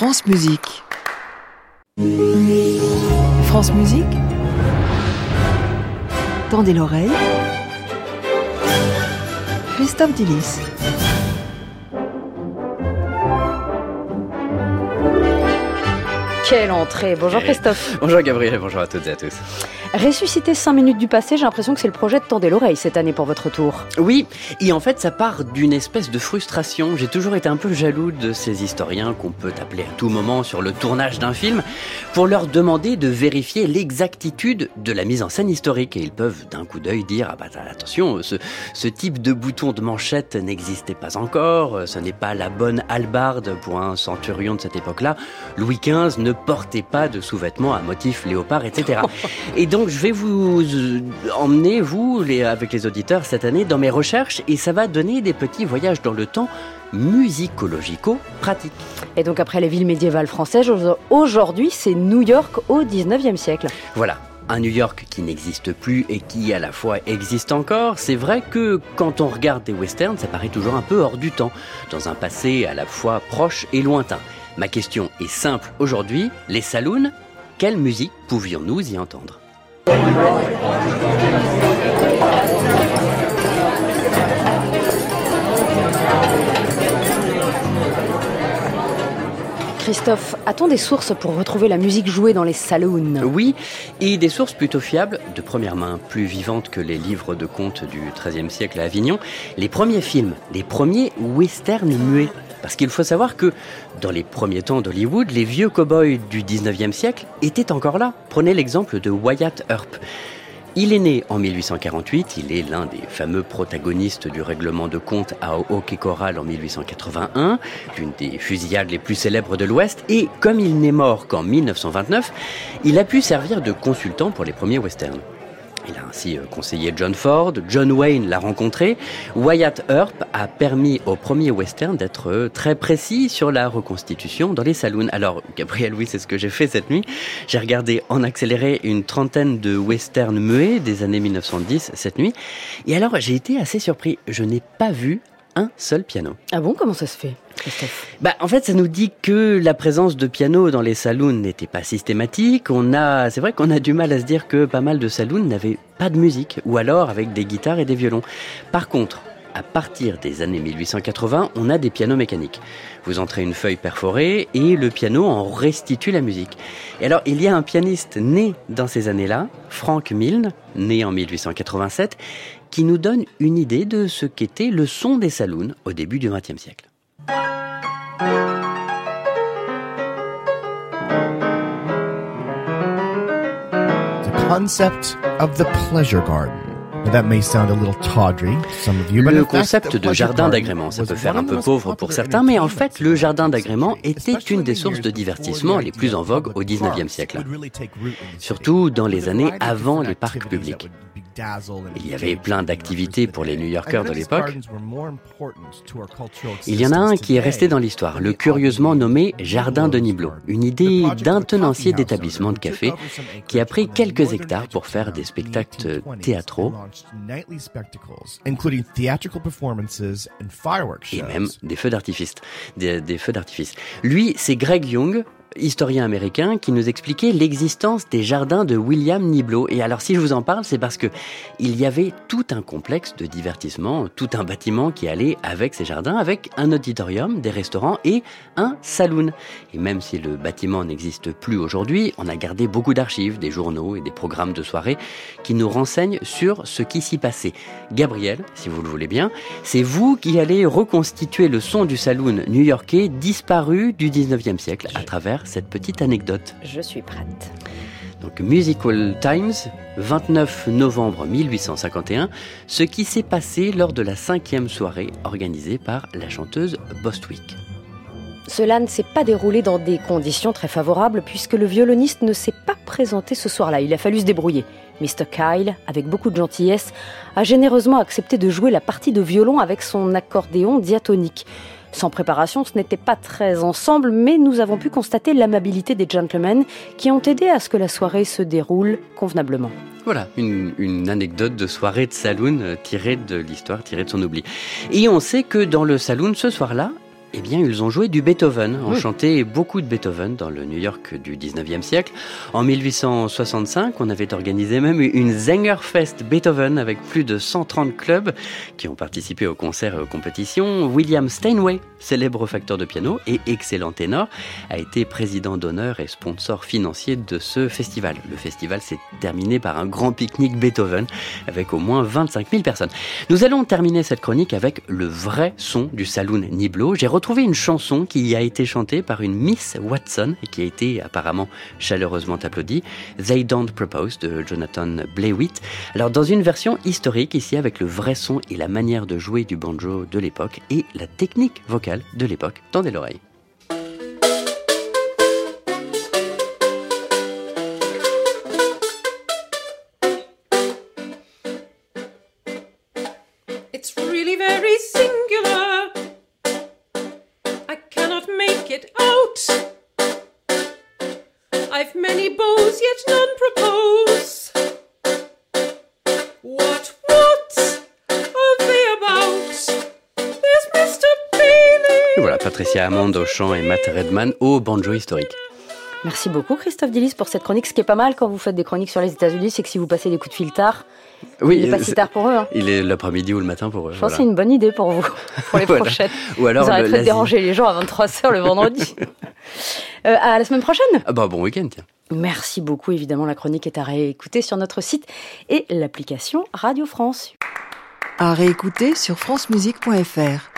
France Musique. France Musique. Tendez l'oreille. Christophe Dillis. Quelle entrée Bonjour Christophe. Bonjour Gabriel, bonjour à toutes et à tous. Ressusciter 5 minutes du passé, j'ai l'impression que c'est le projet de Tendez l'oreille cette année pour votre tour. Oui, et en fait ça part d'une espèce de frustration. J'ai toujours été un peu jaloux de ces historiens qu'on peut appeler à tout moment sur le tournage d'un film pour leur demander de vérifier l'exactitude de la mise en scène historique. Et ils peuvent d'un coup d'œil dire, ah bah attention, ce, ce type de bouton de manchette n'existait pas encore, ce n'est pas la bonne halbarde pour un centurion de cette époque-là. Louis XV ne portez pas de sous-vêtements à motif léopard, etc. Et donc, je vais vous euh, emmener, vous, les, avec les auditeurs, cette année, dans mes recherches, et ça va donner des petits voyages dans le temps musicologico-pratiques. Et donc, après les villes médiévales françaises, aujourd'hui, c'est New York au 19e siècle. Voilà, un New York qui n'existe plus et qui à la fois existe encore, c'est vrai que quand on regarde des westerns, ça paraît toujours un peu hors du temps, dans un passé à la fois proche et lointain. Ma question est simple aujourd'hui, les saloons, quelle musique pouvions-nous y entendre? Christophe, a-t-on des sources pour retrouver la musique jouée dans les saloons? Oui, et des sources plutôt fiables, de première main, plus vivantes que les livres de contes du XIIIe siècle à Avignon. Les premiers films, les premiers westerns muets. Parce qu'il faut savoir que dans les premiers temps d'Hollywood, les vieux cow-boys du 19e siècle étaient encore là. Prenez l'exemple de Wyatt Earp. Il est né en 1848, il est l'un des fameux protagonistes du règlement de compte à Hockey Corral en 1881, l'une des fusillades les plus célèbres de l'Ouest, et comme il n'est mort qu'en 1929, il a pu servir de consultant pour les premiers westerns. Il a ainsi euh, conseillé John Ford, John Wayne l'a rencontré, Wyatt Earp a permis au premier western d'être euh, très précis sur la reconstitution dans les saloons. Alors, Gabriel, oui, c'est ce que j'ai fait cette nuit. J'ai regardé en accéléré une trentaine de westerns muets des années 1910 cette nuit. Et alors, j'ai été assez surpris. Je n'ai pas vu un seul piano. Ah bon, comment ça se fait? Bah, en fait, ça nous dit que la présence de piano dans les saloons n'était pas systématique. On a, c'est vrai qu'on a du mal à se dire que pas mal de saloons n'avaient pas de musique, ou alors avec des guitares et des violons. Par contre, à partir des années 1880, on a des pianos mécaniques. Vous entrez une feuille perforée et le piano en restitue la musique. Et alors, il y a un pianiste né dans ces années-là, Frank Milne, né en 1887, qui nous donne une idée de ce qu'était le son des saloons au début du XXe siècle. The concept of the pleasure garden. Le concept de jardin d'agrément, ça peut faire un peu pauvre pour certains, mais en fait, le jardin d'agrément était une des sources de divertissement les plus en vogue au 19e siècle. Surtout dans les années avant les parcs publics. Il y avait plein d'activités pour les New-Yorkers de l'époque. Il y en a un qui est resté dans l'histoire, le curieusement nommé Jardin de Niblo, une idée d'un tenancier d'établissement de café qui a pris quelques hectares pour faire des spectacles théâtraux et même des feux d'artifice. Des, des feux d'artifice. Lui, c'est Greg Young, historien américain qui nous expliquait l'existence des jardins de William Niblo. Et alors si je vous en parle, c'est parce que il y avait tout un complexe de divertissement, tout un bâtiment qui allait avec ces jardins, avec un auditorium, des restaurants et un saloon. Et même si le bâtiment n'existe plus aujourd'hui, on a gardé beaucoup d'archives, des journaux et des programmes de soirée qui nous renseignent sur ce qui s'y passait. Gabriel, si vous le voulez bien, c'est vous qui allez reconstituer le son du saloon new-yorkais disparu du 19e siècle à travers cette petite anecdote. Je suis prête. Donc Musical Times, 29 novembre 1851, ce qui s'est passé lors de la cinquième soirée organisée par la chanteuse Bostwick. Cela ne s'est pas déroulé dans des conditions très favorables puisque le violoniste ne s'est pas présenté ce soir-là. Il a fallu se débrouiller. Mr. Kyle, avec beaucoup de gentillesse, a généreusement accepté de jouer la partie de violon avec son accordéon diatonique. Sans préparation, ce n'était pas très ensemble, mais nous avons pu constater l'amabilité des gentlemen qui ont aidé à ce que la soirée se déroule convenablement. Voilà, une, anecdote de soirée de saloon euh, tirée de l'histoire, tirée de son oubli. Et on sait que dans le saloon, ce soir-là, Eh bien, ils ont joué du Beethoven, ont chanté beaucoup de Beethoven dans le New York du 19e siècle. En 1865, on avait organisé même une Zengerfest Beethoven avec plus de 130 clubs qui ont participé aux concerts et aux compétitions. William Steinway, célèbre facteur de piano et excellent ténor, a été président d'honneur et sponsor financier de ce festival. Le festival s'est terminé par un grand pique-nique Beethoven avec au moins 25 000 personnes. Nous allons terminer cette chronique avec le vrai son du saloon Niblo. J'ai retrouvé une chanson qui a été chantée par une Miss Watson et qui a été apparemment chaleureusement applaudie. They Don't Propose de Jonathan Blaywit. Alors dans une version historique ici avec le vrai son et la manière de jouer du banjo de l'époque et la technique vocale de l'époque. Tendez l'oreille. Yet none propose. What, what are they about? There's Mr. Bailey. Et voilà, Patricia Hammond au chant et Matt Redman au banjo historique. Merci beaucoup Christophe Dillis pour cette chronique. Ce qui est pas mal quand vous faites des chroniques sur les États-Unis, c'est que si vous passez des coups de fil tard, il n'est pas si c'est- tard pour eux. hein. Il est l'après-midi ou le matin pour eux. Je pense que c'est une bonne idée pour vous, pour les Voilà. prochaines. Ou alors vous arrêterez de déranger les gens à 23h le vendredi. Euh, à la semaine prochaine Ah bah bon week-end, tiens. Merci beaucoup. Évidemment, la chronique est à réécouter sur notre site et l'application Radio France. À réécouter sur francemusique.fr.